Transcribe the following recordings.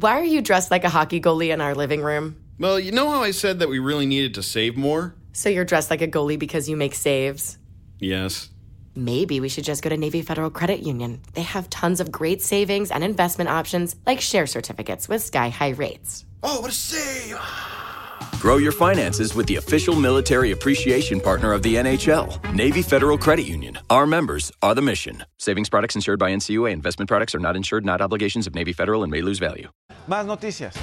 Why are you dressed like a hockey goalie in our living room? Well, you know how I said that we really needed to save more? So you're dressed like a goalie because you make saves? Yes. Maybe we should just go to Navy Federal Credit Union. They have tons of great savings and investment options like share certificates with sky high rates. Oh, what a save! Grow your finances with the official military appreciation partner of the NHL, Navy Federal Credit Union. Our members are the mission. Savings products insured by NCUA. Investment products are not insured, not obligations of Navy Federal and may lose value. Más noticias.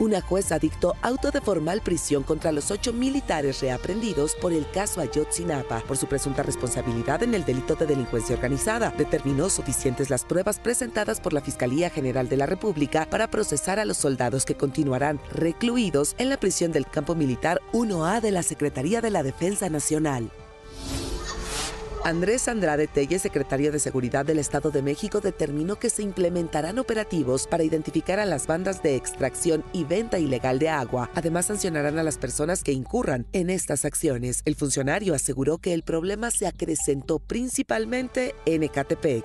Una jueza dictó auto de formal prisión contra los ocho militares reaprendidos por el caso Ayotzinapa por su presunta responsabilidad en el delito de delincuencia organizada. Determinó suficientes las pruebas presentadas por la Fiscalía General de la República para procesar a los soldados que continuarán recluidos en la prisión del campo militar 1A de la Secretaría de la Defensa Nacional. Andrés Andrade Telle, secretario de Seguridad del Estado de México, determinó que se implementarán operativos para identificar a las bandas de extracción y venta ilegal de agua. Además, sancionarán a las personas que incurran en estas acciones. El funcionario aseguró que el problema se acrecentó principalmente en Ecatepec.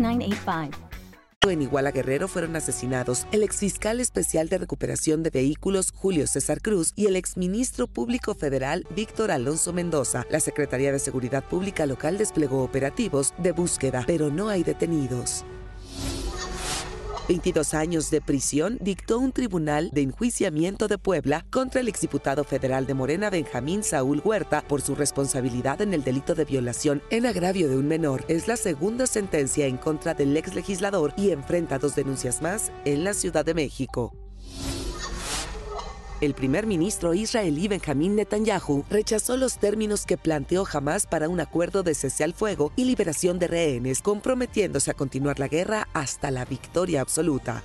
906985. En Iguala Guerrero fueron asesinados el exfiscal especial de recuperación de vehículos Julio César Cruz y el exministro público federal Víctor Alonso Mendoza. La Secretaría de Seguridad Pública local desplegó operativos de búsqueda, pero no hay detenidos. 22 años de prisión dictó un tribunal de enjuiciamiento de Puebla contra el exdiputado federal de Morena Benjamín Saúl Huerta por su responsabilidad en el delito de violación en agravio de un menor. Es la segunda sentencia en contra del ex legislador y enfrenta dos denuncias más en la Ciudad de México. El primer ministro israelí Benjamín Netanyahu rechazó los términos que planteó Hamas para un acuerdo de cese al fuego y liberación de rehenes, comprometiéndose a continuar la guerra hasta la victoria absoluta.